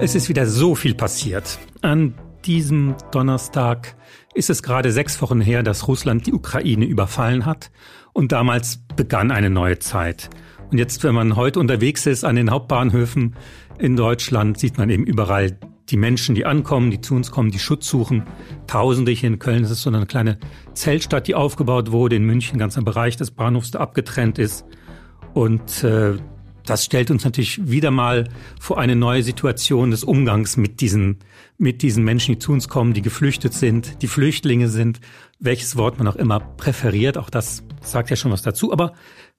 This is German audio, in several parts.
Es ist wieder so viel passiert. An diesem Donnerstag ist es gerade sechs Wochen her, dass Russland die Ukraine überfallen hat. Und damals begann eine neue Zeit. Und jetzt, wenn man heute unterwegs ist an den Hauptbahnhöfen in Deutschland, sieht man eben überall die Menschen, die ankommen, die zu uns kommen, die Schutz suchen. Tausende hier in Köln. Das ist so eine kleine Zeltstadt, die aufgebaut wurde. In München, ganzer Bereich des Bahnhofs, der abgetrennt ist. Und äh, das stellt uns natürlich wieder mal vor eine neue Situation des Umgangs mit diesen, mit diesen Menschen, die zu uns kommen, die geflüchtet sind, die Flüchtlinge sind, welches Wort man auch immer präferiert. Auch das sagt ja schon was dazu. Aber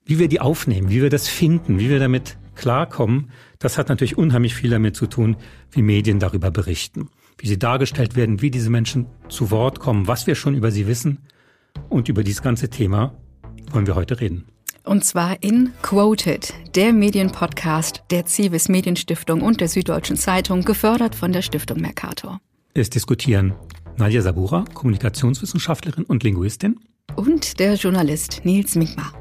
wie wir die aufnehmen, wie wir das finden, wie wir damit klarkommen, das hat natürlich unheimlich viel damit zu tun, wie Medien darüber berichten, wie sie dargestellt werden, wie diese Menschen zu Wort kommen, was wir schon über sie wissen. Und über dieses ganze Thema wollen wir heute reden. Und zwar in Quoted, der Medienpodcast der Civis Medienstiftung und der Süddeutschen Zeitung, gefördert von der Stiftung Mercator. Es diskutieren Nadja Sabura, Kommunikationswissenschaftlerin und Linguistin. Und der Journalist Nils Minkmar.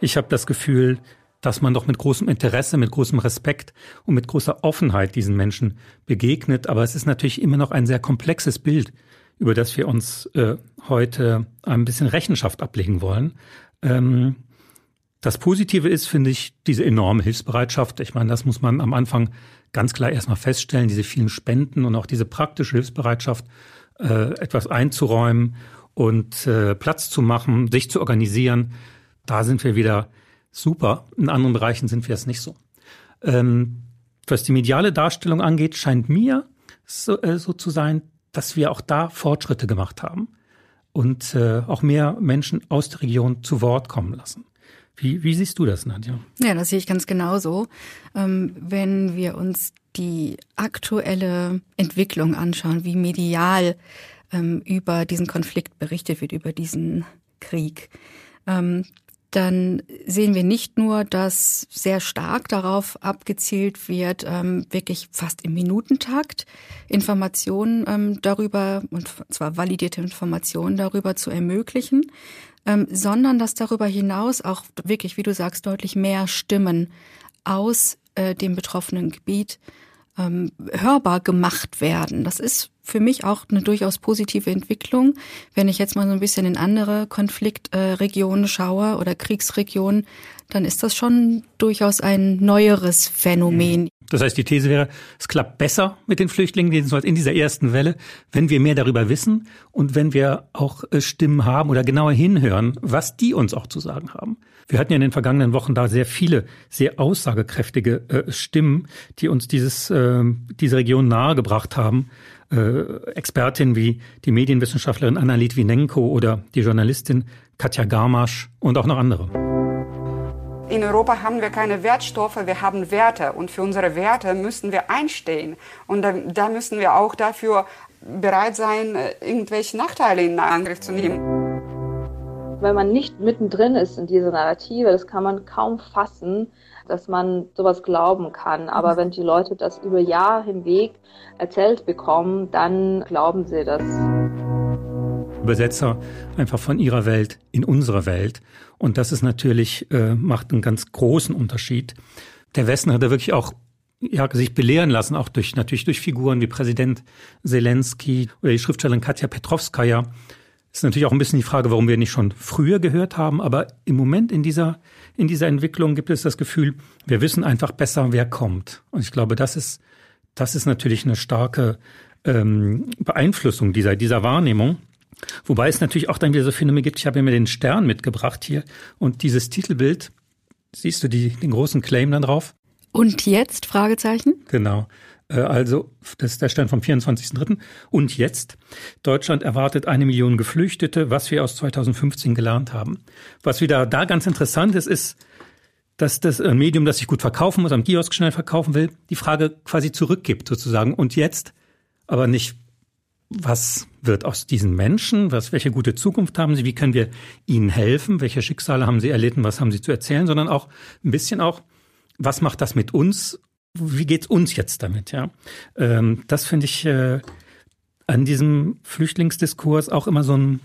Ich habe das Gefühl, dass man doch mit großem Interesse, mit großem Respekt und mit großer Offenheit diesen Menschen begegnet. Aber es ist natürlich immer noch ein sehr komplexes Bild, über das wir uns äh, heute ein bisschen Rechenschaft ablegen wollen. Ähm, das Positive ist, finde ich, diese enorme Hilfsbereitschaft. Ich meine, das muss man am Anfang ganz klar erstmal feststellen, diese vielen Spenden und auch diese praktische Hilfsbereitschaft, äh, etwas einzuräumen und äh, Platz zu machen, sich zu organisieren. Da sind wir wieder super. In anderen Bereichen sind wir es nicht so. Ähm, was die mediale Darstellung angeht, scheint mir so, äh, so zu sein, dass wir auch da Fortschritte gemacht haben und äh, auch mehr Menschen aus der Region zu Wort kommen lassen. Wie, wie siehst du das, Nadja? Ja, das sehe ich ganz genauso. Ähm, wenn wir uns die aktuelle Entwicklung anschauen, wie medial ähm, über diesen Konflikt berichtet wird, über diesen Krieg, ähm, dann sehen wir nicht nur, dass sehr stark darauf abgezielt wird, ähm, wirklich fast im Minutentakt Informationen ähm, darüber, und zwar validierte Informationen darüber zu ermöglichen, ähm, sondern dass darüber hinaus auch wirklich, wie du sagst, deutlich mehr Stimmen aus äh, dem betroffenen Gebiet hörbar gemacht werden. Das ist für mich auch eine durchaus positive Entwicklung. Wenn ich jetzt mal so ein bisschen in andere Konfliktregionen schaue oder Kriegsregionen, dann ist das schon durchaus ein neueres Phänomen. Das heißt, die These wäre, es klappt besser mit den Flüchtlingen, jedenfalls in dieser ersten Welle, wenn wir mehr darüber wissen und wenn wir auch äh, Stimmen haben oder genauer hinhören, was die uns auch zu sagen haben. Wir hatten ja in den vergangenen Wochen da sehr viele, sehr aussagekräftige äh, Stimmen, die uns dieses, äh, diese Region nahegebracht haben. Äh, Expertinnen wie die Medienwissenschaftlerin Anna Litvinenko oder die Journalistin Katja Garmasch und auch noch andere. In Europa haben wir keine Wertstoffe, wir haben Werte und für unsere Werte müssen wir einstehen. Und da, da müssen wir auch dafür bereit sein, äh, irgendwelche Nachteile in Angriff zu nehmen. Wenn man nicht mittendrin ist in dieser Narrative, das kann man kaum fassen, dass man sowas glauben kann. Aber mhm. wenn die Leute das über Jahre hinweg erzählt bekommen, dann glauben sie das. Übersetzer einfach von ihrer Welt in unsere Welt. Und das ist natürlich, äh, macht einen ganz großen Unterschied. Der Westen hat da wirklich auch ja, sich belehren lassen, auch durch, natürlich durch Figuren wie Präsident Zelensky oder die Schriftstellerin Katja Petrovskaya. Ist natürlich auch ein bisschen die Frage, warum wir nicht schon früher gehört haben, aber im Moment in dieser, in dieser Entwicklung gibt es das Gefühl, wir wissen einfach besser, wer kommt. Und ich glaube, das ist, das ist natürlich eine starke ähm, Beeinflussung dieser, dieser Wahrnehmung. Wobei es natürlich auch dann wieder so Phänomene gibt. Ich habe mir den Stern mitgebracht hier und dieses Titelbild, siehst du die, den großen Claim dann drauf? Und jetzt? Fragezeichen? Genau. Äh, also, das ist der Stern vom 24.03. Und jetzt? Deutschland erwartet eine Million Geflüchtete, was wir aus 2015 gelernt haben. Was wieder da ganz interessant ist, ist, dass das Medium, das sich gut verkaufen muss, am Kiosk schnell verkaufen will, die Frage quasi zurückgibt sozusagen. Und jetzt? Aber nicht was wird aus diesen Menschen? Was, welche gute Zukunft haben sie? Wie können wir ihnen helfen? Welche Schicksale haben sie erlitten? Was haben sie zu erzählen? Sondern auch ein bisschen auch, was macht das mit uns? Wie geht's uns jetzt damit? Ja, ähm, das finde ich äh, an diesem Flüchtlingsdiskurs auch immer so ein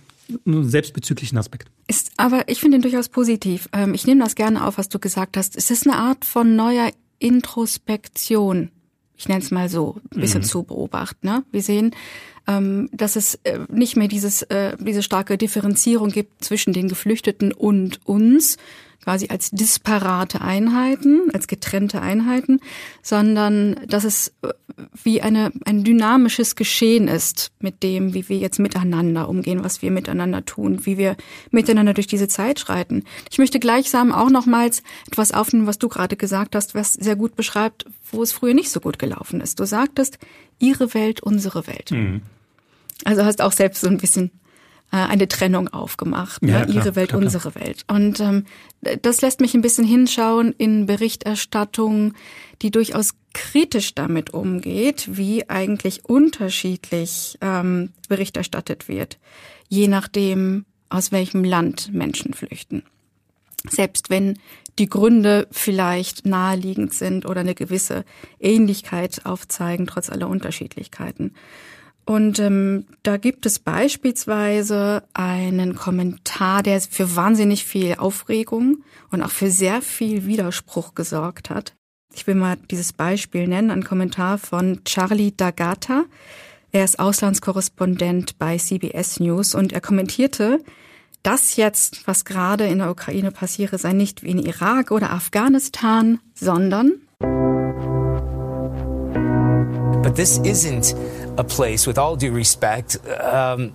selbstbezüglichen Aspekt. Ist, aber ich finde ihn durchaus positiv. Ähm, ich nehme das gerne auf, was du gesagt hast. Es ist eine Art von neuer Introspektion. Ich nenne es mal so, ein bisschen mhm. zu beobachten. Ne? Wir sehen, ähm, dass es äh, nicht mehr dieses, äh, diese starke Differenzierung gibt zwischen den Geflüchteten und uns, quasi als disparate Einheiten, als getrennte Einheiten, sondern dass es äh, wie eine, ein dynamisches Geschehen ist mit dem, wie wir jetzt miteinander umgehen, was wir miteinander tun, wie wir miteinander durch diese Zeit schreiten. Ich möchte gleichsam auch nochmals etwas aufnehmen, was du gerade gesagt hast, was sehr gut beschreibt, wo es früher nicht so gut gelaufen ist. Du sagtest, ihre Welt, unsere Welt. Mhm. Also hast auch selbst so ein bisschen eine Trennung aufgemacht. Ja, ne? klar, Ihre Welt, klar, unsere klar. Welt. Und ähm, das lässt mich ein bisschen hinschauen in Berichterstattung, die durchaus kritisch damit umgeht, wie eigentlich unterschiedlich ähm, Bericht erstattet wird, je nachdem, aus welchem Land Menschen flüchten. Selbst wenn die Gründe vielleicht naheliegend sind oder eine gewisse Ähnlichkeit aufzeigen, trotz aller Unterschiedlichkeiten. Und ähm, da gibt es beispielsweise einen Kommentar, der für wahnsinnig viel Aufregung und auch für sehr viel Widerspruch gesorgt hat. Ich will mal dieses Beispiel nennen, ein Kommentar von Charlie Dagata. Er ist Auslandskorrespondent bei CBS News und er kommentierte, das jetzt, was gerade in der Ukraine passiere, sei nicht wie in Irak oder Afghanistan, sondern But this isn't a place, with all due respect, um,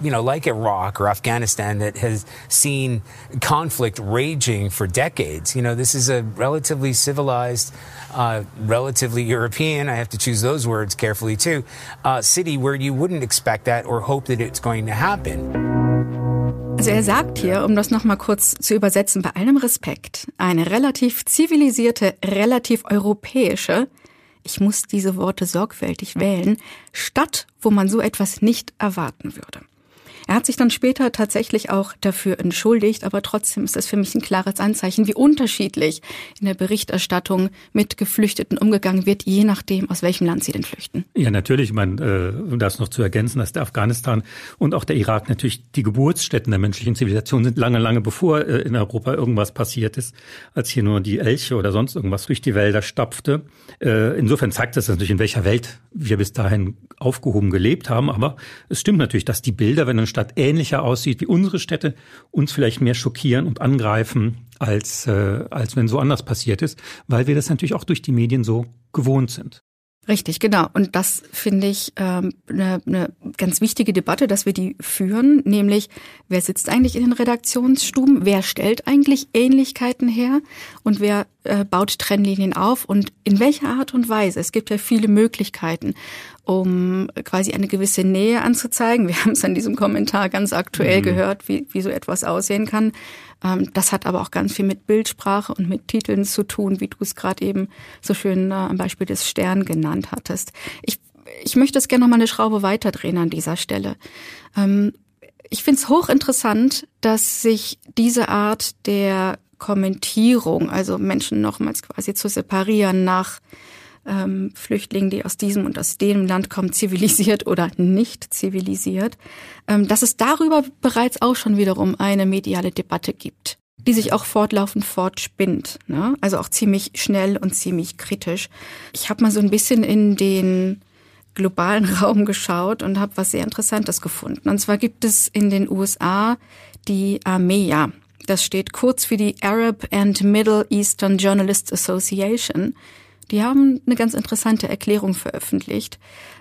you know, like Iraq or Afghanistan that has seen conflict raging for decades. You know, this is a relatively civilized, uh, relatively European, I have to choose those words carefully too, uh, city where you wouldn't expect that or hope that it's going to happen. Also er sagt hier, um das nochmal kurz zu übersetzen, bei allem Respekt, eine relativ zivilisierte, relativ europäische, ich muss diese Worte sorgfältig wählen, Stadt, wo man so etwas nicht erwarten würde. Er hat sich dann später tatsächlich auch dafür entschuldigt, aber trotzdem ist das für mich ein klares Anzeichen, wie unterschiedlich in der Berichterstattung mit Geflüchteten umgegangen wird, je nachdem, aus welchem Land sie denn flüchten. Ja, natürlich, ich meine, äh, um das noch zu ergänzen, dass der Afghanistan und auch der Irak natürlich die Geburtsstätten der menschlichen Zivilisation sind, lange, lange bevor äh, in Europa irgendwas passiert ist, als hier nur die Elche oder sonst irgendwas durch die Wälder stapfte. Äh, insofern zeigt das natürlich, in welcher Welt wir bis dahin aufgehoben gelebt haben. Aber es stimmt natürlich, dass die Bilder, wenn Stadt ähnlicher aussieht wie unsere Städte, uns vielleicht mehr schockieren und angreifen, als, äh, als wenn so anders passiert ist, weil wir das natürlich auch durch die Medien so gewohnt sind. Richtig, genau. Und das finde ich ähm, eine, eine ganz wichtige Debatte, dass wir die führen, nämlich wer sitzt eigentlich in den Redaktionsstuben, wer stellt eigentlich Ähnlichkeiten her und wer äh, baut Trennlinien auf und in welcher Art und Weise. Es gibt ja viele Möglichkeiten, um quasi eine gewisse Nähe anzuzeigen. Wir haben es an diesem Kommentar ganz aktuell mhm. gehört, wie, wie so etwas aussehen kann. Ähm, das hat aber auch ganz viel mit Bildsprache und mit Titeln zu tun, wie du es gerade eben so schön äh, am Beispiel des Stern genannt hattest. Ich, ich möchte es gerne noch mal eine Schraube weiterdrehen an dieser Stelle. Ähm, ich finde es hochinteressant, dass sich diese Art der Kommentierung, also Menschen nochmals quasi zu separieren nach ähm, Flüchtlingen, die aus diesem und aus dem Land kommen, zivilisiert oder nicht zivilisiert, ähm, dass es darüber bereits auch schon wiederum eine mediale Debatte gibt die sich auch fortlaufend fortspinnt, ne? also auch ziemlich schnell und ziemlich kritisch. Ich habe mal so ein bisschen in den globalen Raum geschaut und habe was sehr Interessantes gefunden. Und zwar gibt es in den USA die AMEA. Das steht kurz für die Arab and Middle Eastern Journalists Association. Die haben eine ganz interessante Erklärung veröffentlicht.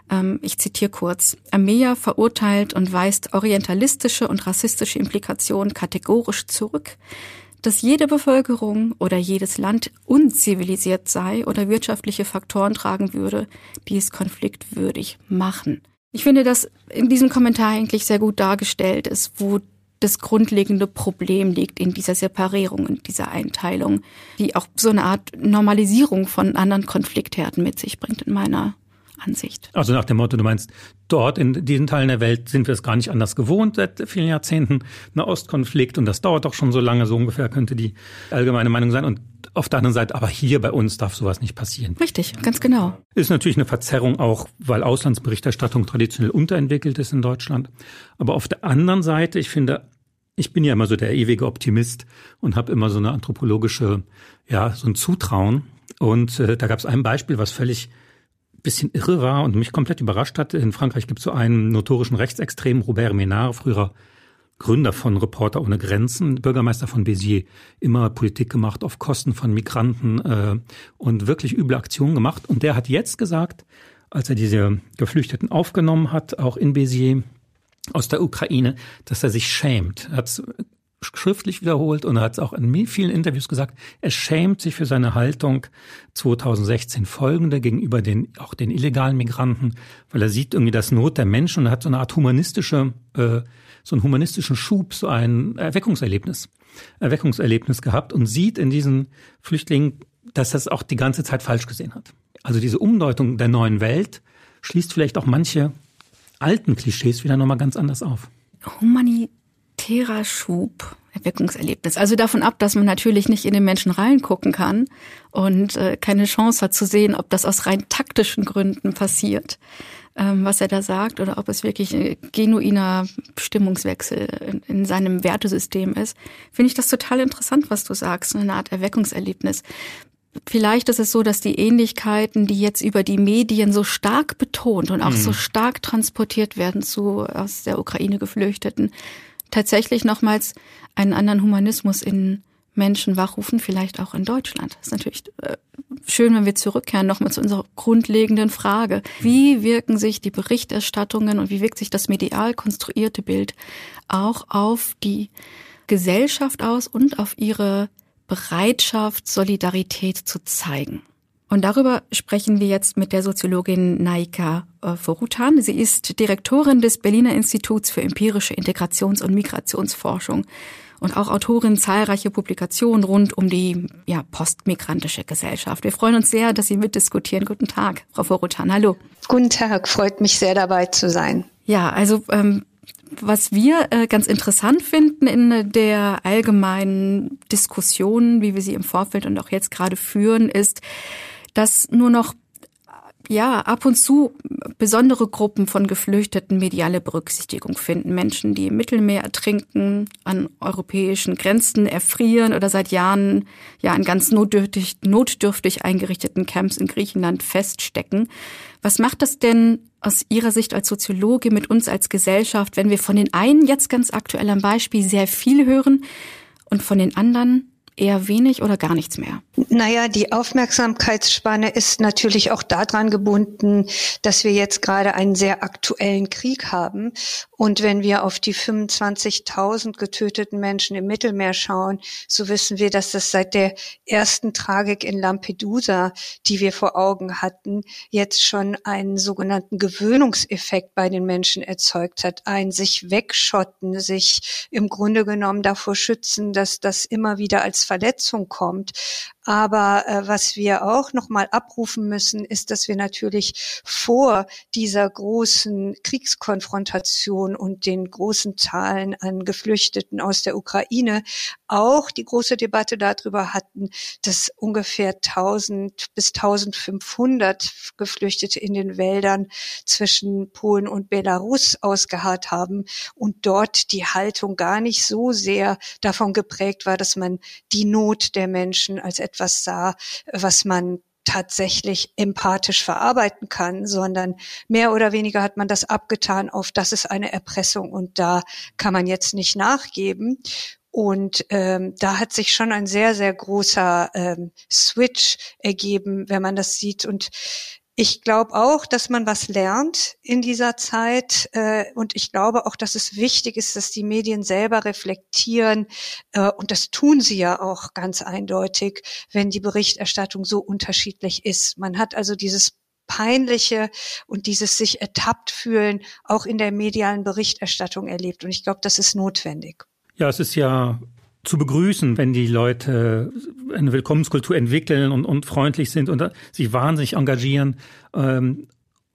Ähm, ich zitiere kurz. Armea verurteilt und weist orientalistische und rassistische Implikationen kategorisch zurück, dass jede Bevölkerung oder jedes Land unzivilisiert sei oder wirtschaftliche Faktoren tragen würde, die es konfliktwürdig machen. Ich finde, dass in diesem Kommentar eigentlich sehr gut dargestellt ist, wo das grundlegende Problem liegt in dieser Separierung, in dieser Einteilung, die auch so eine Art Normalisierung von anderen Konfliktherden mit sich bringt in meiner Ansicht. Also nach dem Motto, du meinst, dort in diesen Teilen der Welt sind wir es gar nicht anders gewohnt seit vielen Jahrzehnten, ein Ostkonflikt und das dauert doch schon so lange, so ungefähr könnte die allgemeine Meinung sein. Und auf der anderen Seite, aber hier bei uns darf sowas nicht passieren. Richtig, ganz genau. Ist natürlich eine Verzerrung auch, weil Auslandsberichterstattung traditionell unterentwickelt ist in Deutschland. Aber auf der anderen Seite, ich finde, ich bin ja immer so der ewige Optimist und habe immer so eine anthropologische, ja, so ein Zutrauen. Und äh, da gab es ein Beispiel, was völlig bisschen irre war und mich komplett überrascht hat. In Frankreich gibt es so einen notorischen Rechtsextremen, Robert Ménard, früherer Gründer von Reporter ohne Grenzen, Bürgermeister von Béziers, immer Politik gemacht auf Kosten von Migranten äh, und wirklich üble Aktionen gemacht. Und der hat jetzt gesagt, als er diese Geflüchteten aufgenommen hat, auch in Béziers aus der Ukraine, dass er sich schämt. Er hat schriftlich wiederholt und er hat es auch in vielen Interviews gesagt, er schämt sich für seine Haltung 2016 folgende gegenüber den auch den illegalen Migranten, weil er sieht irgendwie das Not der Menschen und hat so eine Art humanistische äh, so einen humanistischen Schub, so ein Erweckungserlebnis, Erweckungserlebnis gehabt und sieht in diesen Flüchtlingen, dass er es auch die ganze Zeit falsch gesehen hat. Also diese Umdeutung der neuen Welt schließt vielleicht auch manche alten Klischees wieder nochmal ganz anders auf. Humanitärer Schub, Erweckungserlebnis. Also davon ab, dass man natürlich nicht in den Menschen reingucken kann und äh, keine Chance hat zu sehen, ob das aus rein taktischen Gründen passiert ähm, was er da sagt, oder ob es wirklich ein genuiner Stimmungswechsel in, in seinem Wertesystem ist, finde ich das total interessant, was du sagst, eine Art Erweckungserlebnis. Vielleicht ist es so, dass die Ähnlichkeiten, die jetzt über die Medien so stark betont und auch mhm. so stark transportiert werden zu aus der Ukraine Geflüchteten, tatsächlich nochmals einen anderen Humanismus in Menschen wachrufen, vielleicht auch in Deutschland. Das ist natürlich äh, schön, wenn wir zurückkehren nochmal zu unserer grundlegenden Frage. Wie wirken sich die Berichterstattungen und wie wirkt sich das medial konstruierte Bild auch auf die Gesellschaft aus und auf ihre Bereitschaft, Solidarität zu zeigen? Und darüber sprechen wir jetzt mit der Soziologin Naika äh, Forutan. Sie ist Direktorin des Berliner Instituts für empirische Integrations- und Migrationsforschung und auch Autorin zahlreicher Publikationen rund um die ja, postmigrantische Gesellschaft. Wir freuen uns sehr, dass Sie mitdiskutieren. Guten Tag, Frau Vorotan. Hallo. Guten Tag, freut mich sehr dabei zu sein. Ja, also ähm, was wir äh, ganz interessant finden in der allgemeinen Diskussion, wie wir sie im Vorfeld und auch jetzt gerade führen, ist, dass nur noch ja, ab und zu besondere Gruppen von Geflüchteten mediale Berücksichtigung finden. Menschen, die im Mittelmeer ertrinken, an europäischen Grenzen erfrieren oder seit Jahren ja in ganz notdürftig, notdürftig eingerichteten Camps in Griechenland feststecken. Was macht das denn aus Ihrer Sicht als Soziologe mit uns als Gesellschaft, wenn wir von den einen jetzt ganz aktuell am Beispiel sehr viel hören und von den anderen eher wenig oder gar nichts mehr? Naja, die Aufmerksamkeitsspanne ist natürlich auch daran gebunden, dass wir jetzt gerade einen sehr aktuellen Krieg haben. Und wenn wir auf die 25.000 getöteten Menschen im Mittelmeer schauen, so wissen wir, dass das seit der ersten Tragik in Lampedusa, die wir vor Augen hatten, jetzt schon einen sogenannten Gewöhnungseffekt bei den Menschen erzeugt hat. Ein sich wegschotten, sich im Grunde genommen davor schützen, dass das immer wieder als Verletzung kommt. Aber äh, was wir auch nochmal abrufen müssen, ist, dass wir natürlich vor dieser großen Kriegskonfrontation und den großen Zahlen an Geflüchteten aus der Ukraine auch die große Debatte darüber hatten, dass ungefähr 1000 bis 1500 Geflüchtete in den Wäldern zwischen Polen und Belarus ausgeharrt haben und dort die Haltung gar nicht so sehr davon geprägt war, dass man die Not der Menschen als etwas sah, was man tatsächlich empathisch verarbeiten kann, sondern mehr oder weniger hat man das abgetan auf, das ist eine Erpressung und da kann man jetzt nicht nachgeben. Und ähm, da hat sich schon ein sehr, sehr großer ähm, Switch ergeben, wenn man das sieht. Und ich glaube auch, dass man was lernt in dieser Zeit äh, und ich glaube auch, dass es wichtig ist, dass die Medien selber reflektieren äh, und das tun sie ja auch ganz eindeutig, wenn die Berichterstattung so unterschiedlich ist. Man hat also dieses peinliche und dieses sich ertappt fühlen auch in der medialen Berichterstattung erlebt und ich glaube, das ist notwendig. Ja, es ist ja zu begrüßen, wenn die Leute eine Willkommenskultur entwickeln und, und freundlich sind und sich wahnsinnig engagieren. Ähm,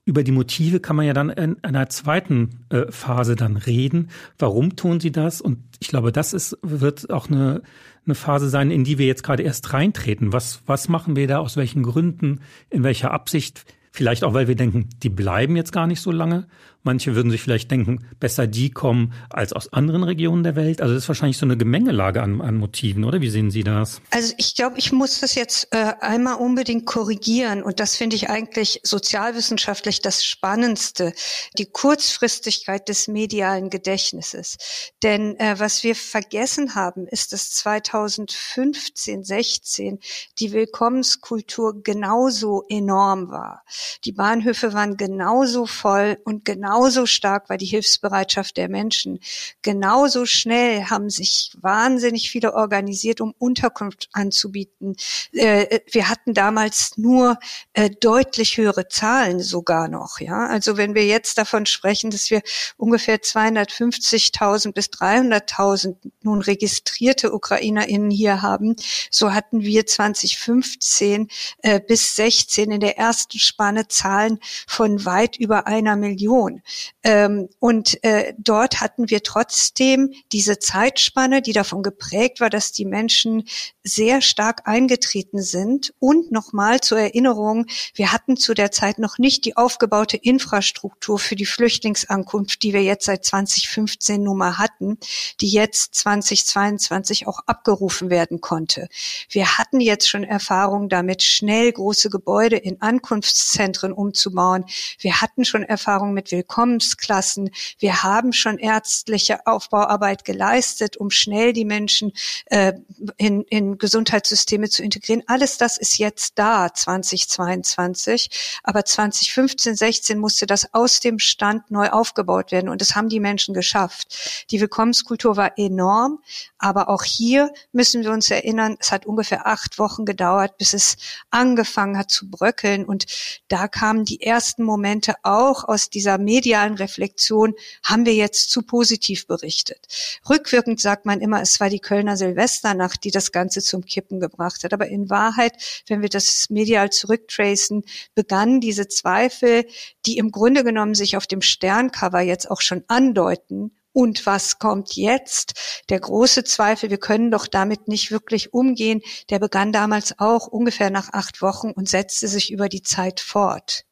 über die Motive kann man ja dann in einer zweiten äh, Phase dann reden. Warum tun sie das? Und ich glaube, das ist, wird auch eine, eine Phase sein, in die wir jetzt gerade erst reintreten. Was, was machen wir da? Aus welchen Gründen? In welcher Absicht? Vielleicht auch, weil wir denken, die bleiben jetzt gar nicht so lange. Manche würden sich vielleicht denken, besser die kommen als aus anderen Regionen der Welt. Also das ist wahrscheinlich so eine Gemengelage an, an Motiven, oder? Wie sehen Sie das? Also ich glaube, ich muss das jetzt äh, einmal unbedingt korrigieren. Und das finde ich eigentlich sozialwissenschaftlich das Spannendste. Die Kurzfristigkeit des medialen Gedächtnisses. Denn äh, was wir vergessen haben, ist, dass 2015, 16 die Willkommenskultur genauso enorm war. Die Bahnhöfe waren genauso voll und genauso genauso stark war die Hilfsbereitschaft der Menschen. Genauso schnell haben sich wahnsinnig viele organisiert, um Unterkunft anzubieten. Äh, wir hatten damals nur äh, deutlich höhere Zahlen sogar noch. Ja, also wenn wir jetzt davon sprechen, dass wir ungefähr 250.000 bis 300.000 nun registrierte UkrainerInnen hier haben, so hatten wir 2015 äh, bis 16 in der ersten Spanne Zahlen von weit über einer Million. Ähm, und äh, dort hatten wir trotzdem diese Zeitspanne, die davon geprägt war, dass die Menschen sehr stark eingetreten sind. Und nochmal zur Erinnerung, wir hatten zu der Zeit noch nicht die aufgebaute Infrastruktur für die Flüchtlingsankunft, die wir jetzt seit 2015 nun mal hatten, die jetzt 2022 auch abgerufen werden konnte. Wir hatten jetzt schon Erfahrung damit, schnell große Gebäude in Ankunftszentren umzubauen. Wir hatten schon Erfahrung mit Willkommensklassen. Wir haben schon ärztliche Aufbauarbeit geleistet, um schnell die Menschen äh, in, in Gesundheitssysteme zu integrieren. Alles das ist jetzt da, 2022. Aber 2015, 16 musste das aus dem Stand neu aufgebaut werden. Und das haben die Menschen geschafft. Die Willkommenskultur war enorm. Aber auch hier müssen wir uns erinnern, es hat ungefähr acht Wochen gedauert, bis es angefangen hat zu bröckeln. Und da kamen die ersten Momente auch aus dieser medialen Reflexion, haben wir jetzt zu positiv berichtet. Rückwirkend sagt man immer, es war die Kölner Silvesternacht, die das Ganze zum Kippen gebracht hat. Aber in Wahrheit, wenn wir das medial zurücktracen, begannen diese Zweifel, die im Grunde genommen sich auf dem Sterncover jetzt auch schon andeuten, und was kommt jetzt? Der große Zweifel, wir können doch damit nicht wirklich umgehen, der begann damals auch ungefähr nach acht Wochen und setzte sich über die Zeit fort.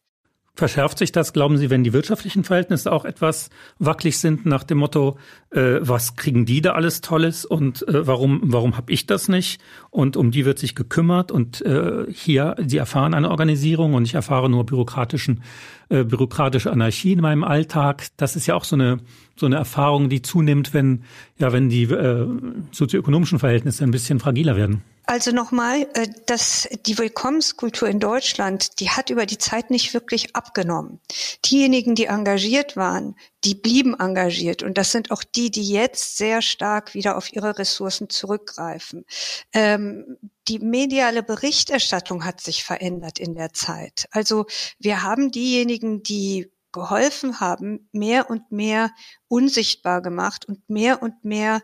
Verschärft sich das, glauben Sie, wenn die wirtschaftlichen Verhältnisse auch etwas wackelig sind, nach dem Motto, äh, was kriegen die da alles Tolles und äh, warum, warum habe ich das nicht? Und um die wird sich gekümmert und äh, hier, Sie erfahren eine Organisierung und ich erfahre nur bürokratischen, äh, bürokratische Anarchie in meinem Alltag. Das ist ja auch so eine, so eine Erfahrung, die zunimmt, wenn, ja, wenn die äh, sozioökonomischen Verhältnisse ein bisschen fragiler werden. Also nochmal, äh, dass die Willkommenskultur in Deutschland, die hat über die Zeit nicht wirklich abgenommen. Diejenigen, die engagiert waren, die blieben engagiert. Und das sind auch die, die jetzt sehr stark wieder auf ihre Ressourcen zurückgreifen. Ähm, die mediale Berichterstattung hat sich verändert in der Zeit. Also wir haben diejenigen, die geholfen haben, mehr und mehr unsichtbar gemacht und mehr und mehr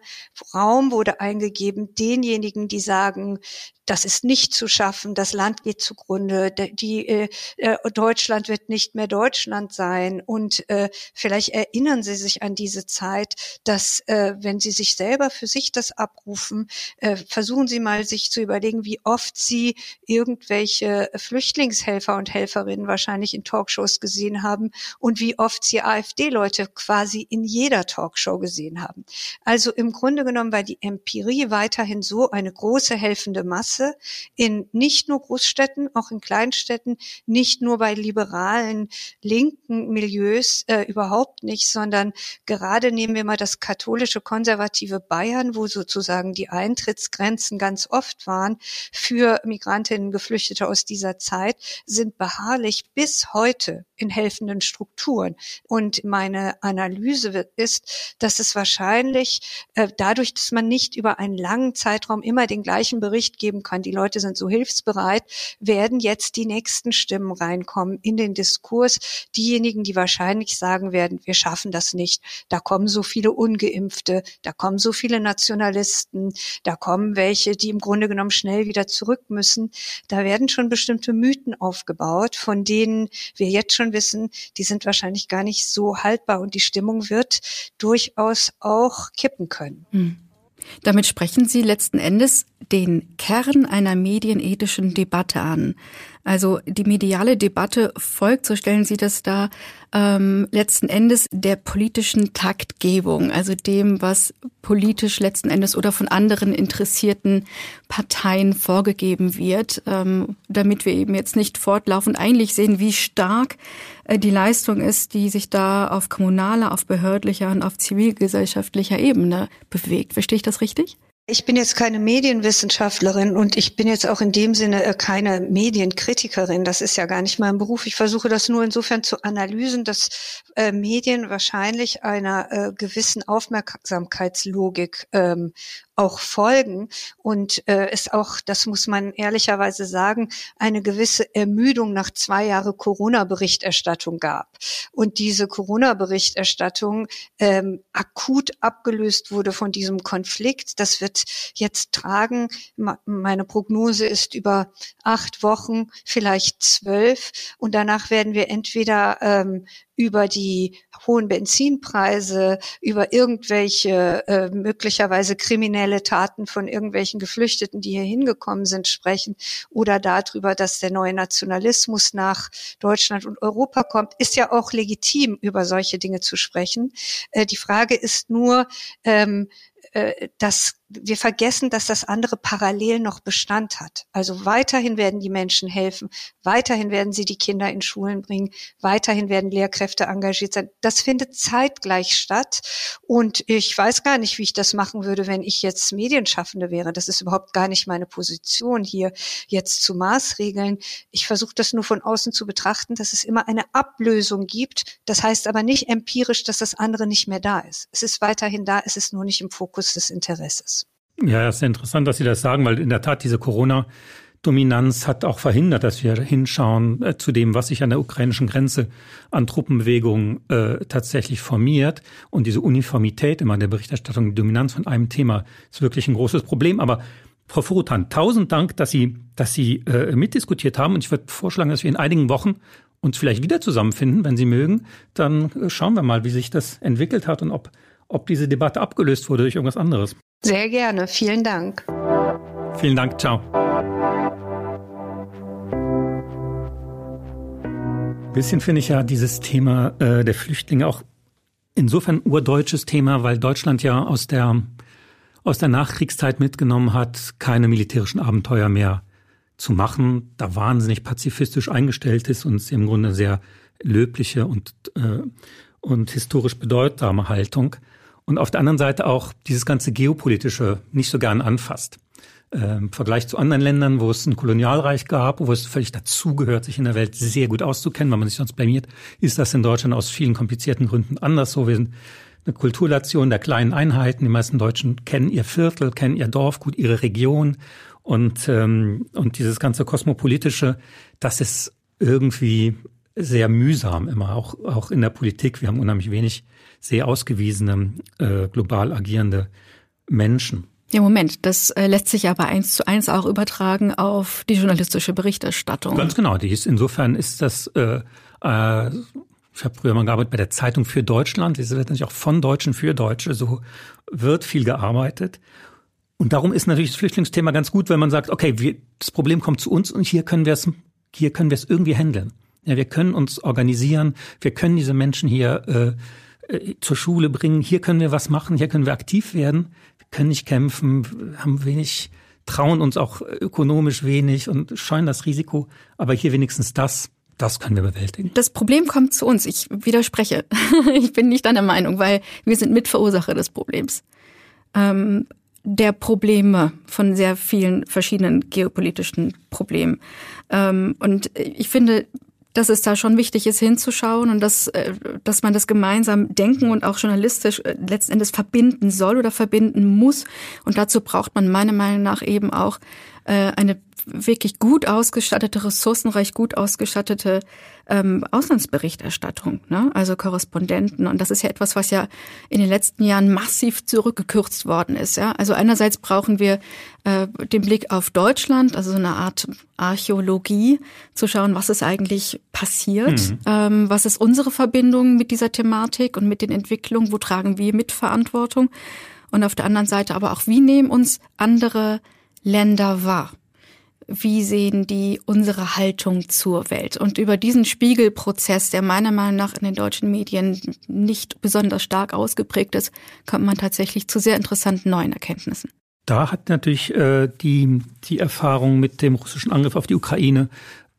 Raum wurde eingegeben denjenigen, die sagen, das ist nicht zu schaffen, das Land geht zugrunde, die, äh, äh, Deutschland wird nicht mehr Deutschland sein. Und äh, vielleicht erinnern Sie sich an diese Zeit, dass äh, wenn Sie sich selber für sich das abrufen, äh, versuchen Sie mal sich zu überlegen, wie oft Sie irgendwelche Flüchtlingshelfer und Helferinnen wahrscheinlich in Talkshows gesehen haben und wie oft Sie AfD-Leute quasi in jeder Talkshow gesehen haben. Also im Grunde genommen war die Empirie weiterhin so eine große helfende Masse in nicht nur Großstädten, auch in Kleinstädten, nicht nur bei liberalen linken Milieus äh, überhaupt nicht, sondern gerade nehmen wir mal das katholische konservative Bayern, wo sozusagen die Eintrittsgrenzen ganz oft waren für Migrantinnen, Geflüchtete aus dieser Zeit, sind beharrlich bis heute in helfenden Strukturen. Und meine Analyse wird, ist, dass es wahrscheinlich äh, dadurch, dass man nicht über einen langen Zeitraum immer den gleichen Bericht geben kann, die Leute sind so hilfsbereit, werden jetzt die nächsten Stimmen reinkommen in den Diskurs. Diejenigen, die wahrscheinlich sagen werden, wir schaffen das nicht. Da kommen so viele Ungeimpfte, da kommen so viele Nationalisten, da kommen welche, die im Grunde genommen schnell wieder zurück müssen. Da werden schon bestimmte Mythen aufgebaut, von denen wir jetzt schon wissen, die sind wahrscheinlich gar nicht so haltbar und die Stimmung wird durchaus auch kippen können. Hm. Damit sprechen Sie letzten Endes den Kern einer medienethischen Debatte an. Also die mediale Debatte folgt, so stellen Sie das da, ähm, letzten Endes der politischen Taktgebung, also dem, was politisch letzten Endes oder von anderen interessierten Parteien vorgegeben wird, ähm, damit wir eben jetzt nicht fortlaufend eigentlich sehen, wie stark äh, die Leistung ist, die sich da auf kommunaler, auf behördlicher und auf zivilgesellschaftlicher Ebene bewegt. Verstehe ich das richtig? Ich bin jetzt keine Medienwissenschaftlerin und ich bin jetzt auch in dem Sinne äh, keine Medienkritikerin. Das ist ja gar nicht mein Beruf. Ich versuche das nur insofern zu analysen, dass äh, Medien wahrscheinlich einer äh, gewissen Aufmerksamkeitslogik ähm, auch folgen und äh, es auch, das muss man ehrlicherweise sagen, eine gewisse Ermüdung nach zwei Jahre Corona-Berichterstattung gab. Und diese Corona-Berichterstattung ähm, akut abgelöst wurde von diesem Konflikt. Das wird jetzt tragen. Meine Prognose ist über acht Wochen, vielleicht zwölf. Und danach werden wir entweder ähm, über die hohen Benzinpreise, über irgendwelche äh, möglicherweise kriminelle Taten von irgendwelchen Geflüchteten, die hier hingekommen sind, sprechen oder darüber, dass der neue Nationalismus nach Deutschland und Europa kommt, ist ja auch legitim, über solche Dinge zu sprechen. Äh, die Frage ist nur, ähm, äh, dass wir vergessen, dass das andere parallel noch Bestand hat. Also weiterhin werden die Menschen helfen, weiterhin werden sie die Kinder in Schulen bringen, weiterhin werden Lehrkräfte engagiert sein. Das findet zeitgleich statt. Und ich weiß gar nicht, wie ich das machen würde, wenn ich jetzt Medienschaffende wäre. Das ist überhaupt gar nicht meine Position hier jetzt zu Maßregeln. Ich versuche das nur von außen zu betrachten, dass es immer eine Ablösung gibt. Das heißt aber nicht empirisch, dass das andere nicht mehr da ist. Es ist weiterhin da, es ist nur nicht im Fokus des Interesses. Ja, es ist interessant, dass Sie das sagen, weil in der Tat diese Corona Dominanz hat auch verhindert, dass wir hinschauen äh, zu dem, was sich an der ukrainischen Grenze an Truppenbewegungen äh, tatsächlich formiert. Und diese Uniformität immer in der Berichterstattung, die Dominanz von einem Thema ist wirklich ein großes Problem. Aber Frau Furutan, tausend Dank, dass Sie, dass Sie äh, mitdiskutiert haben. Und ich würde vorschlagen, dass wir in einigen Wochen uns vielleicht wieder zusammenfinden, wenn Sie mögen. Dann äh, schauen wir mal, wie sich das entwickelt hat und ob, ob diese Debatte abgelöst wurde durch irgendwas anderes. Sehr gerne. Vielen Dank. Vielen Dank. Ciao. Bisschen finde ich ja dieses Thema äh, der Flüchtlinge auch insofern urdeutsches Thema, weil Deutschland ja aus der aus der Nachkriegszeit mitgenommen hat, keine militärischen Abenteuer mehr zu machen, da wahnsinnig pazifistisch eingestellt ist und im Grunde sehr löbliche und äh, und historisch bedeutsame Haltung und auf der anderen Seite auch dieses ganze geopolitische nicht so gern anfasst. Ähm, Im Vergleich zu anderen Ländern, wo es ein Kolonialreich gab, wo es völlig dazugehört, sich in der Welt sehr gut auszukennen, weil man sich sonst blamiert, ist das in Deutschland aus vielen komplizierten Gründen anders so. Wir sind eine Kulturnation der kleinen Einheiten. Die meisten Deutschen kennen ihr Viertel, kennen ihr Dorf, gut ihre Region. Und, ähm, und dieses ganze Kosmopolitische, das ist irgendwie sehr mühsam immer, auch, auch in der Politik. Wir haben unheimlich wenig sehr ausgewiesene, äh, global agierende Menschen. Ja, Moment, das äh, lässt sich aber eins zu eins auch übertragen auf die journalistische Berichterstattung. Ganz genau, die ist, insofern ist das, äh, äh, ich habe früher mal gearbeitet bei der Zeitung für Deutschland, das wird natürlich auch von Deutschen für Deutsche, so wird viel gearbeitet. Und darum ist natürlich das Flüchtlingsthema ganz gut, wenn man sagt, okay, wir, das Problem kommt zu uns und hier können wir es, hier können wir es irgendwie handeln. Ja, wir können uns organisieren, wir können diese Menschen hier äh, äh, zur Schule bringen. Hier können wir was machen, hier können wir aktiv werden. Wir können nicht kämpfen, haben wenig, trauen uns auch ökonomisch wenig und scheuen das Risiko. Aber hier wenigstens das, das können wir bewältigen. Das Problem kommt zu uns. Ich widerspreche. ich bin nicht deiner Meinung, weil wir sind Mitverursacher des Problems. Ähm, der Probleme von sehr vielen verschiedenen geopolitischen Problemen. Ähm, und ich finde, dass es da schon wichtig ist, hinzuschauen und dass, äh, dass man das gemeinsam denken und auch journalistisch äh, letzten Endes verbinden soll oder verbinden muss. Und dazu braucht man meiner Meinung nach eben auch äh, eine wirklich gut ausgestattete, ressourcenreich gut ausgestattete ähm, Auslandsberichterstattung, ne? also Korrespondenten. Und das ist ja etwas, was ja in den letzten Jahren massiv zurückgekürzt worden ist. Ja? Also einerseits brauchen wir äh, den Blick auf Deutschland, also so eine Art Archäologie, zu schauen, was ist eigentlich passiert, mhm. ähm, was ist unsere Verbindung mit dieser Thematik und mit den Entwicklungen, wo tragen wir Mitverantwortung. Und auf der anderen Seite aber auch, wie nehmen uns andere Länder wahr? Wie sehen die unsere Haltung zur Welt? Und über diesen Spiegelprozess, der meiner Meinung nach in den deutschen Medien nicht besonders stark ausgeprägt ist, kommt man tatsächlich zu sehr interessanten neuen Erkenntnissen. Da hat natürlich äh, die, die Erfahrung mit dem russischen Angriff auf die Ukraine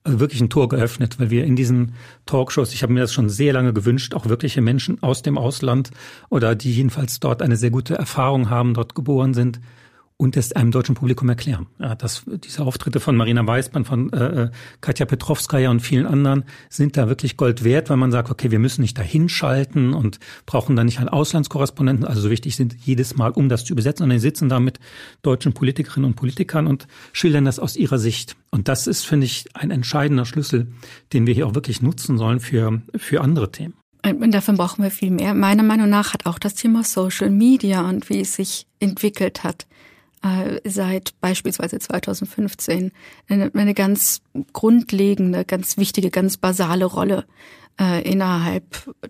äh, wirklich ein Tor geöffnet, weil wir in diesen Talkshows, ich habe mir das schon sehr lange gewünscht, auch wirkliche Menschen aus dem Ausland oder die jedenfalls dort eine sehr gute Erfahrung haben, dort geboren sind, und es einem deutschen Publikum erklären. Ja, dass diese Auftritte von Marina Weißmann, von äh, äh, Katja Petrovskaya und vielen anderen sind da wirklich Gold wert, weil man sagt, okay, wir müssen nicht da hinschalten und brauchen da nicht einen Auslandskorrespondenten, also so wichtig sind jedes Mal, um das zu übersetzen, sondern die sitzen da mit deutschen Politikerinnen und Politikern und schildern das aus ihrer Sicht. Und das ist, finde ich, ein entscheidender Schlüssel, den wir hier auch wirklich nutzen sollen für, für andere Themen. Und davon brauchen wir viel mehr. Meiner Meinung nach hat auch das Thema Social Media und wie es sich entwickelt hat seit beispielsweise 2015 eine, eine ganz grundlegende, ganz wichtige, ganz basale Rolle äh, innerhalb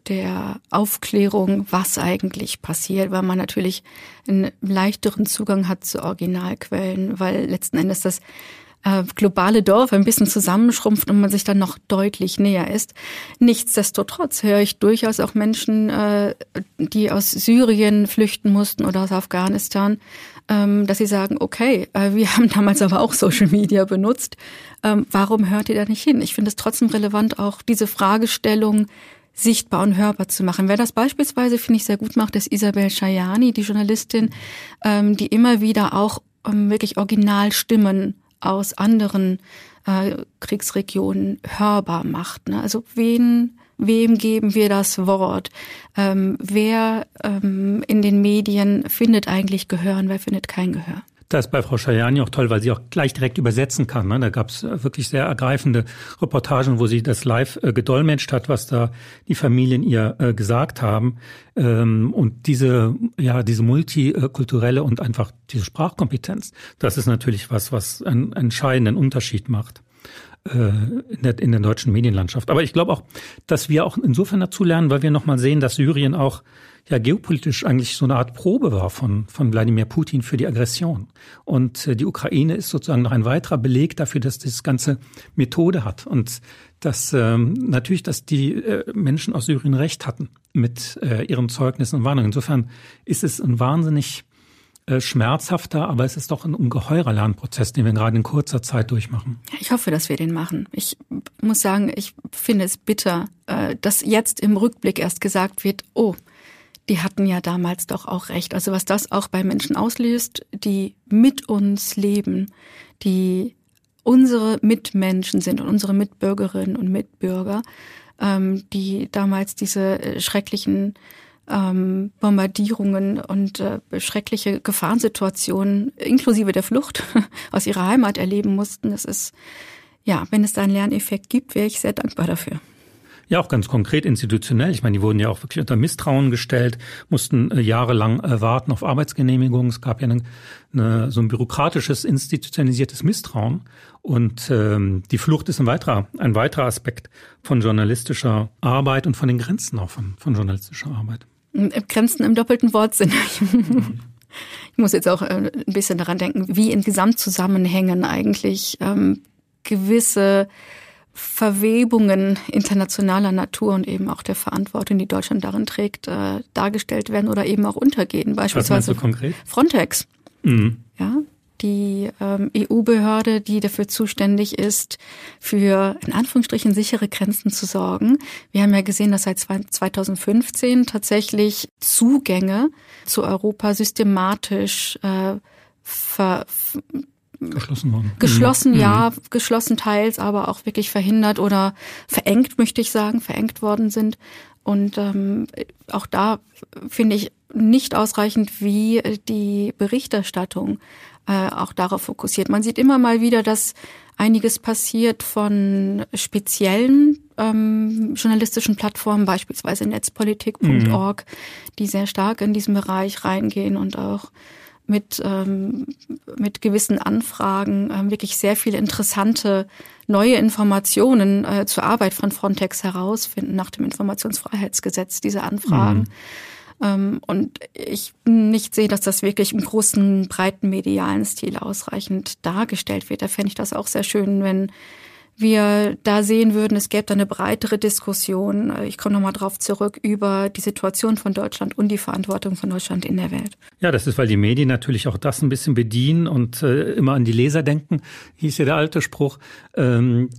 der Aufklärung, was eigentlich passiert, weil man natürlich einen leichteren Zugang hat zu Originalquellen, weil letzten Endes das äh, globale Dorf ein bisschen zusammenschrumpft und man sich dann noch deutlich näher ist. Nichtsdestotrotz höre ich durchaus auch Menschen, äh, die aus Syrien flüchten mussten oder aus Afghanistan, dass sie sagen, okay, äh, wir haben damals aber auch Social Media benutzt. Ähm, warum hört ihr da nicht hin? Ich finde es trotzdem relevant, auch diese Fragestellung sichtbar und hörbar zu machen. Wer das beispielsweise, finde ich, sehr gut macht, ist Isabel Shayani, die Journalistin, ähm, die immer wieder auch wirklich Originalstimmen aus anderen äh, Kriegsregionen hörbar macht. Ne? Also wen, wem geben wir das Wort? Ähm, wer ähm, in den Medien findet eigentlich Gehör und wer findet kein Gehör? Das ist bei Frau Schajani auch toll, weil sie auch gleich direkt übersetzen kann. Ne? Da gab es äh, wirklich sehr ergreifende Reportagen, wo sie das live äh, gedolmetscht hat, was da die Familien ihr äh, gesagt haben. Ähm, und diese, ja, diese multikulturelle und einfach diese Sprachkompetenz, das ist natürlich was, was einen entscheidenden Unterschied macht in der, in der deutschen Medienlandschaft. Aber ich glaube auch, dass wir auch insofern dazu lernen, weil wir nochmal sehen, dass Syrien auch ja geopolitisch eigentlich so eine Art Probe war von, von Wladimir Putin für die Aggression. Und äh, die Ukraine ist sozusagen noch ein weiterer Beleg dafür, dass das Ganze Methode hat und dass ähm, natürlich, dass die äh, Menschen aus Syrien recht hatten mit äh, ihren Zeugnissen und Warnungen. Insofern ist es ein wahnsinnig äh, schmerzhafter, aber es ist doch ein ungeheurer Lernprozess, den wir gerade in kurzer Zeit durchmachen. Ich hoffe, dass wir den machen. Ich muss sagen, ich finde es bitter, äh, dass jetzt im Rückblick erst gesagt wird, oh, die hatten ja damals doch auch recht. Also was das auch bei Menschen auslöst, die mit uns leben, die unsere Mitmenschen sind und unsere Mitbürgerinnen und Mitbürger, ähm, die damals diese äh, schrecklichen ähm, Bombardierungen und äh, schreckliche Gefahrensituationen inklusive der Flucht aus ihrer Heimat erleben mussten. Das ist, ja, wenn es da einen Lerneffekt gibt, wäre ich sehr dankbar dafür. Ja, auch ganz konkret institutionell. Ich meine, die wurden ja auch wirklich unter Misstrauen gestellt, mussten äh, jahrelang äh, warten auf Arbeitsgenehmigungen. Es gab ja eine, eine, so ein bürokratisches, institutionalisiertes Misstrauen. Und ähm, die Flucht ist ein weiterer, ein weiterer Aspekt von journalistischer Arbeit und von den Grenzen auch von, von journalistischer Arbeit. Grenzen im doppelten Wortsinn. Ich muss jetzt auch äh, ein bisschen daran denken, wie in Gesamtzusammenhängen eigentlich ähm, gewisse Verwebungen internationaler Natur und eben auch der Verantwortung, die Deutschland darin trägt, äh, dargestellt werden oder eben auch untergehen. Beispielsweise konkret? Frontex. Mhm. Ja, die ähm, EU-Behörde, die dafür zuständig ist, für in Anführungsstrichen sichere Grenzen zu sorgen. Wir haben ja gesehen, dass seit 2015 tatsächlich Zugänge zu Europa systematisch äh, ver, geschlossen worden. Geschlossen, mhm. ja, geschlossen teils, aber auch wirklich verhindert oder verengt, möchte ich sagen, verengt worden sind. Und ähm, auch da finde ich nicht ausreichend, wie die Berichterstattung äh, auch darauf fokussiert. Man sieht immer mal wieder, dass einiges passiert von speziellen ähm, journalistischen Plattformen, beispielsweise netzpolitik.org, mhm. die sehr stark in diesen Bereich reingehen und auch mit, ähm, mit gewissen Anfragen ähm, wirklich sehr viele interessante neue Informationen äh, zur Arbeit von Frontex herausfinden nach dem Informationsfreiheitsgesetz, diese Anfragen. Mhm. Ähm, und ich nicht sehe, dass das wirklich im großen, breiten medialen Stil ausreichend dargestellt wird. Da fände ich das auch sehr schön, wenn wir da sehen würden, es gäbe eine breitere Diskussion, ich komme nochmal drauf zurück, über die Situation von Deutschland und die Verantwortung von Deutschland in der Welt. Ja, das ist, weil die Medien natürlich auch das ein bisschen bedienen und äh, immer an die Leser denken, hieß ja der alte Spruch. Ähm,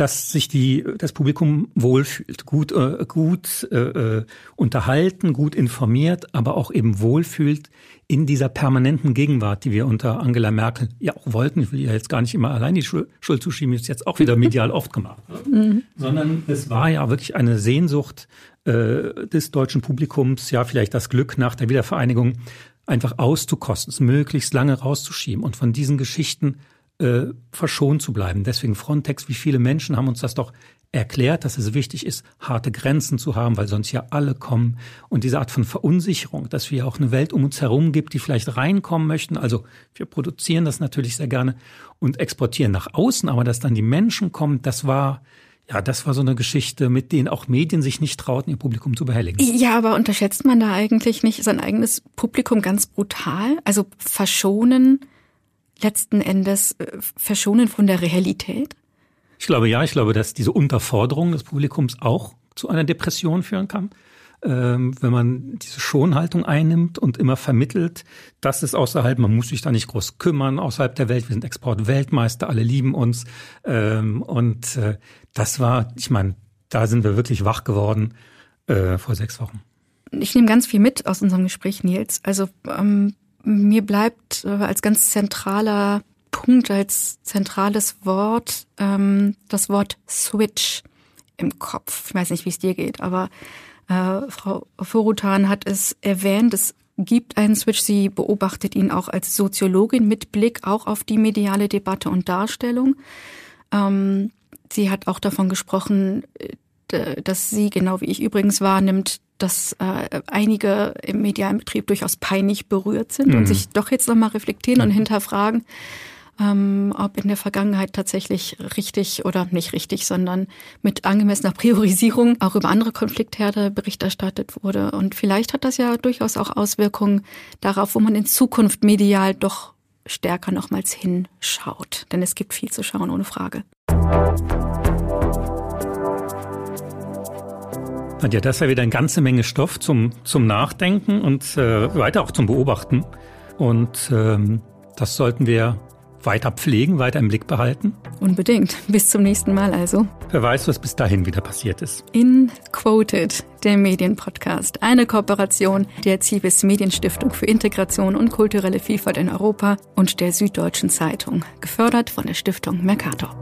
dass sich die, das Publikum wohlfühlt, gut, äh, gut äh, äh, unterhalten, gut informiert, aber auch eben wohlfühlt in dieser permanenten Gegenwart, die wir unter Angela Merkel ja auch wollten. Ich will ja jetzt gar nicht immer allein die Schuld zuschieben, ist jetzt auch wieder medial oft gemacht. Mhm. Sondern es war ja wirklich eine Sehnsucht äh, des deutschen Publikums, ja vielleicht das Glück nach der Wiedervereinigung, einfach auszukosten, es möglichst lange rauszuschieben und von diesen Geschichten äh, verschont zu bleiben. Deswegen Frontex, wie viele Menschen haben uns das doch erklärt, dass es wichtig ist, harte Grenzen zu haben, weil sonst ja alle kommen. Und diese Art von Verunsicherung, dass wir auch eine Welt um uns herum gibt, die vielleicht reinkommen möchten. Also wir produzieren das natürlich sehr gerne und exportieren nach außen, aber dass dann die Menschen kommen, das war ja, das war so eine Geschichte, mit denen auch Medien sich nicht trauten, ihr Publikum zu behelligen. Ja, aber unterschätzt man da eigentlich nicht sein eigenes Publikum ganz brutal? Also verschonen letzten Endes äh, verschonen von der Realität? Ich glaube ja, ich glaube, dass diese Unterforderung des Publikums auch zu einer Depression führen kann. Ähm, wenn man diese Schonhaltung einnimmt und immer vermittelt, das ist außerhalb, man muss sich da nicht groß kümmern, außerhalb der Welt, wir sind Exportweltmeister, alle lieben uns. Ähm, und äh, das war, ich meine, da sind wir wirklich wach geworden äh, vor sechs Wochen. Ich nehme ganz viel mit aus unserem Gespräch, Nils. Also ähm, mir bleibt äh, als ganz zentraler Punkt, als zentrales Wort ähm, das Wort Switch im Kopf. Ich weiß nicht, wie es dir geht, aber äh, Frau Forutan hat es erwähnt, es gibt einen Switch. Sie beobachtet ihn auch als Soziologin mit Blick auch auf die mediale Debatte und Darstellung. Ähm, sie hat auch davon gesprochen, äh, dass sie, genau wie ich übrigens wahrnimmt, dass äh, einige im medialen Betrieb durchaus peinlich berührt sind mhm. und sich doch jetzt nochmal reflektieren und hinterfragen, ähm, ob in der Vergangenheit tatsächlich richtig oder nicht richtig, sondern mit angemessener Priorisierung auch über andere Konfliktherde Bericht erstattet wurde. Und vielleicht hat das ja durchaus auch Auswirkungen darauf, wo man in Zukunft medial doch stärker nochmals hinschaut. Denn es gibt viel zu schauen, ohne Frage. Nadja, das ist ja wieder eine ganze Menge Stoff zum, zum Nachdenken und äh, weiter auch zum Beobachten. Und ähm, das sollten wir weiter pflegen, weiter im Blick behalten. Unbedingt. Bis zum nächsten Mal also. Wer weiß, was bis dahin wieder passiert ist. In Quoted, der Medienpodcast. Eine Kooperation der Zivis Medienstiftung für Integration und kulturelle Vielfalt in Europa und der Süddeutschen Zeitung. Gefördert von der Stiftung Mercator.